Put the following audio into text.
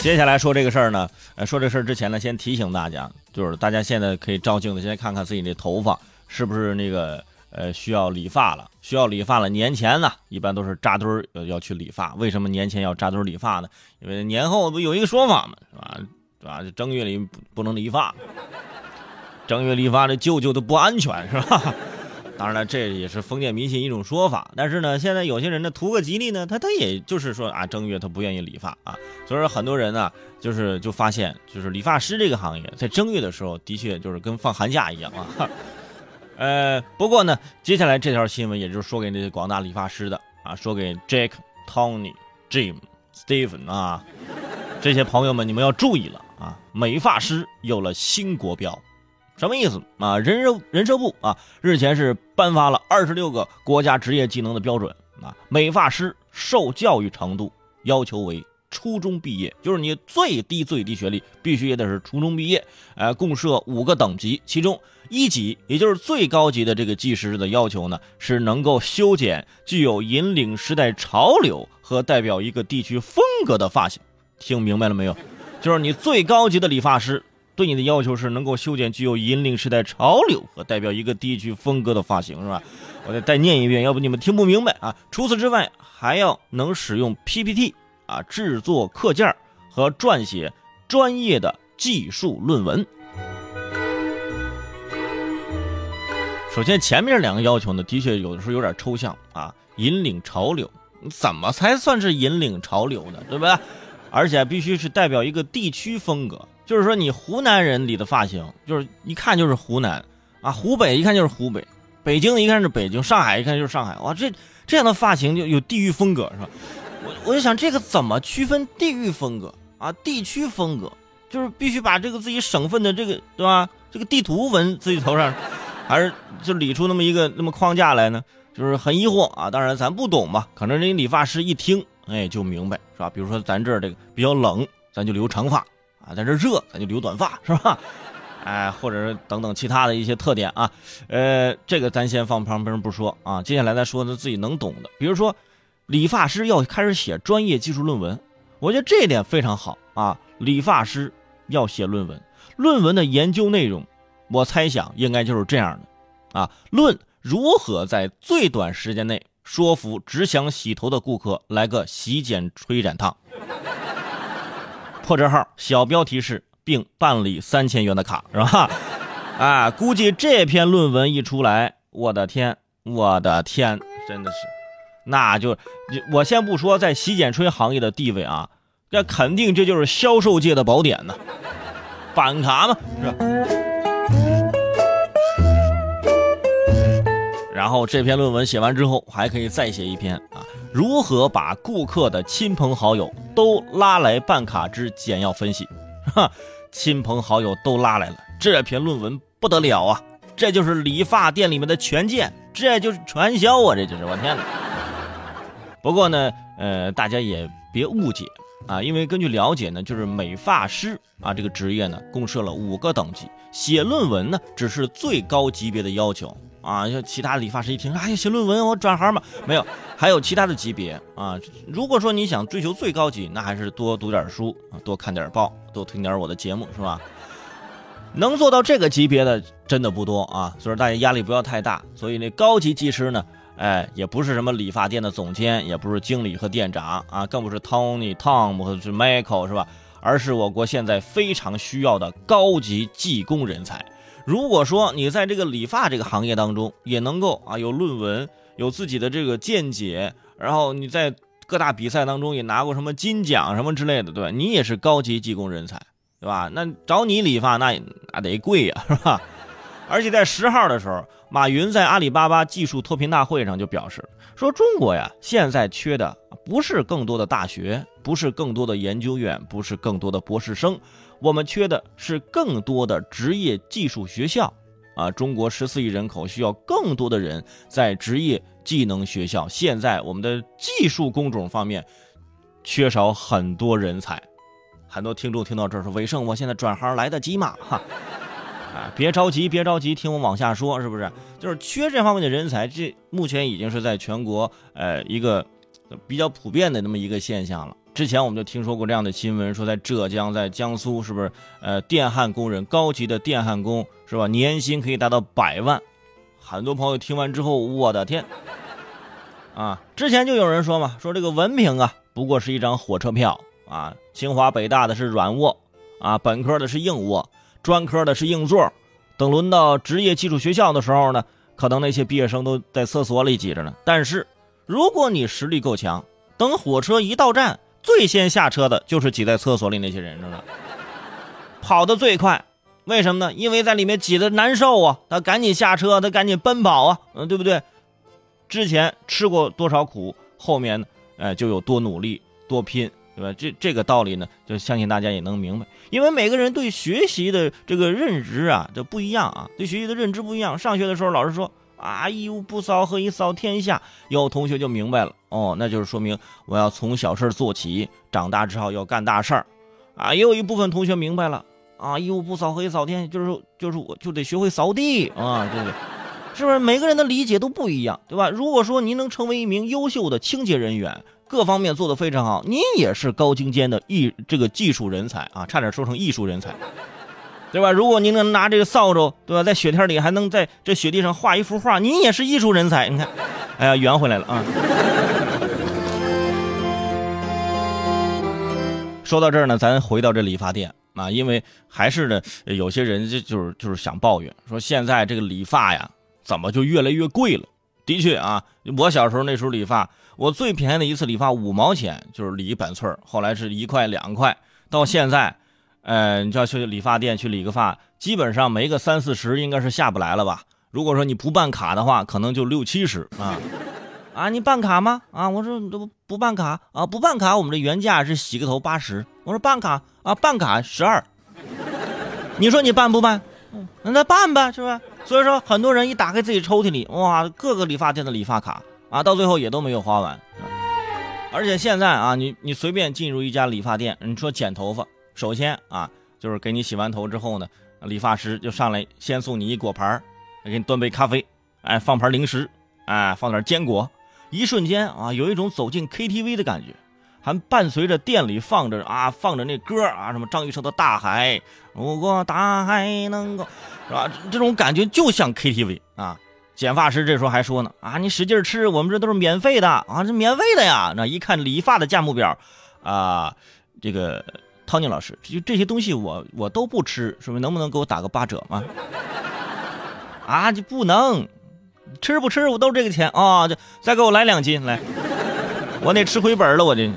接下来说这个事儿呢，呃，说这事儿之前呢，先提醒大家，就是大家现在可以照镜子，先看看自己的头发是不是那个呃需要理发了。需要理发了，年前呢一般都是扎堆儿要去理发。为什么年前要扎堆儿理发呢？因为年后不有一个说法嘛，是吧？是吧？正月里不不能理发，正月理发这舅舅都不安全，是吧？当然了，这也是封建迷信一种说法。但是呢，现在有些人呢图个吉利呢，他他也就是说啊，正月他不愿意理发啊，所以说很多人呢就是就发现，就是理发师这个行业在正月的时候的确就是跟放寒假一样啊。呃，不过呢，接下来这条新闻也就是说给那些广大理发师的啊，说给 Jack、Tony、Jim、Stephen 啊这些朋友们，你们要注意了啊，美发师有了新国标。什么意思啊？人社人社部啊，日前是颁发了二十六个国家职业技能的标准啊。美发师受教育程度要求为初中毕业，就是你最低最低学历必须也得是初中毕业。呃，共设五个等级，其中一级也就是最高级的这个技师的要求呢，是能够修剪具有引领时代潮流和代表一个地区风格的发型。听明白了没有？就是你最高级的理发师。对你的要求是能够修剪具有引领时代潮流和代表一个地区风格的发型，是吧？我再再念一遍，要不你们听不明白啊。除此之外，还要能使用 PPT 啊，制作课件和撰写专业的技术论文。首先，前面两个要求呢，的确有的时候有点抽象啊。引领潮流，怎么才算是引领潮流呢？对吧？而且必须是代表一个地区风格。就是说，你湖南人理的发型，就是一看就是湖南啊，湖北一看就是湖北，北京一看是北京，上海一看就是上海。哇，这这样的发型就有地域风格，是吧？我我就想，这个怎么区分地域风格啊？地区风格就是必须把这个自己省份的这个，对吧？这个地图纹自己头上，还是就理出那么一个那么框架来呢？就是很疑惑啊。当然咱不懂嘛，可能人家理发师一听，哎，就明白，是吧？比如说咱这儿这个比较冷，咱就留长发。在这热，咱就留短发，是吧？哎，或者是等等其他的一些特点啊，呃，这个咱先放旁边不说啊。接下来再说的自己能懂的，比如说，理发师要开始写专业技术论文，我觉得这一点非常好啊。理发师要写论文，论文的研究内容，我猜想应该就是这样的啊：论如何在最短时间内说服只想洗头的顾客来个洗剪吹染烫。破折号，小标题是，并办理三千元的卡，是吧？啊，估计这篇论文一出来，我的天，我的天，真的是，那就，我先不说在洗剪吹行业的地位啊，那肯定这就是销售界的宝典呢，板卡嘛，是吧？然后这篇论文写完之后，还可以再写一篇啊。如何把顾客的亲朋好友都拉来办卡之简要分析？哈，亲朋好友都拉来了，这篇论文不得了啊！这就是理发店里面的权健，这就是传销啊！这就是我天哪！不过呢，呃，大家也别误解啊，因为根据了解呢，就是美发师啊这个职业呢，共设了五个等级，写论文呢只是最高级别的要求。啊，像其他理发师一听，哎呀，写论文我转行吧，没有，还有其他的级别啊。如果说你想追求最高级，那还是多读点书啊，多看点报，多听点我的节目，是吧？能做到这个级别的真的不多啊，所以大家压力不要太大。所以那高级技师呢，哎，也不是什么理发店的总监，也不是经理和店长啊，更不是 Tony、Tom 或者是 Michael，是吧？而是我国现在非常需要的高级技工人才。如果说你在这个理发这个行业当中也能够啊有论文，有自己的这个见解，然后你在各大比赛当中也拿过什么金奖什么之类的，对吧？你也是高级技工人才，对吧？那找你理发那那得贵呀，是吧？而且在十号的时候，马云在阿里巴巴技术脱贫大会上就表示说，中国呀现在缺的不是更多的大学，不是更多的研究院，不是更多的博士生。我们缺的是更多的职业技术学校，啊，中国十四亿人口需要更多的人在职业技能学校。现在我们的技术工种方面缺少很多人才，很多听众听到这儿说：“伟盛，我现在转行来得及吗？”哈，啊，别着急，别着急，听我往下说，是不是？就是缺这方面的人才，这目前已经是在全国呃一个比较普遍的那么一个现象了之前我们就听说过这样的新闻，说在浙江、在江苏，是不是？呃，电焊工人，高级的电焊工，是吧？年薪可以达到百万。很多朋友听完之后，我的天！啊，之前就有人说嘛，说这个文凭啊，不过是一张火车票啊。清华北大的是软卧，啊，本科的是硬卧，专科的是硬座。等轮到职业技术学校的时候呢，可能那些毕业生都在厕所里挤着呢。但是，如果你实力够强，等火车一到站，最先下车的就是挤在厕所里那些人，知道跑得最快，为什么呢？因为在里面挤得难受啊，他赶紧下车，他赶紧奔跑啊，嗯，对不对？之前吃过多少苦，后面呢，哎，就有多努力，多拼，对吧？这这个道理呢，就相信大家也能明白。因为每个人对学习的这个认知啊，就不一样啊，对学习的认知不一样。上学的时候，老师说。啊！一屋不扫，何以扫天下？有同学就明白了哦，那就是说明我要从小事做起，长大之后要干大事儿。啊，也有一部分同学明白了啊！一屋不扫，何以扫天？就是就是我就得学会扫地啊，对不对？是不是每个人的理解都不一样，对吧？如果说您能成为一名优秀的清洁人员，各方面做得非常好，您也是高精尖的艺这个技术人才啊，差点说成艺术人才。对吧？如果您能拿这个扫帚，对吧，在雪天里还能在这雪地上画一幅画，您也是艺术人才。你看，哎呀，圆回来了啊！说到这儿呢，咱回到这理发店啊，因为还是呢，有些人就就是就是想抱怨，说现在这个理发呀，怎么就越来越贵了？的确啊，我小时候那时候理发，我最便宜的一次理发五毛钱，就是理一板寸后来是一块两块，到现在。呃，你就要去理发店去理个发，基本上没个三四十应该是下不来了吧？如果说你不办卡的话，可能就六七十啊。啊，你办卡吗？啊，我说不不办卡啊，不办卡，我们这原价是洗个头八十。我说办卡啊，办卡十二。你说你办不办？嗯，那办吧，是不是？所以说，很多人一打开自己抽屉里，哇，各个理发店的理发卡啊，到最后也都没有花完。而且现在啊，你你随便进入一家理发店，你说剪头发。首先啊，就是给你洗完头之后呢，理发师就上来先送你一果盘给你端杯咖啡，哎，放盘零食，哎，放点坚果，一瞬间啊，有一种走进 KTV 的感觉，还伴随着店里放着啊，放着那歌啊，什么张雨生的《大海》，如果大海能够，是吧？这种感觉就像 KTV 啊。剪发师这时候还说呢，啊，你使劲吃，我们这都是免费的啊，这免费的呀。那一看理发的价目表，啊，这个。涛尼老师，就这些东西我我都不吃，是不是？能不能给我打个八折吗？啊，就不能，吃不吃我都这个钱啊！就再给我来两斤来，我得吃回本了，我这。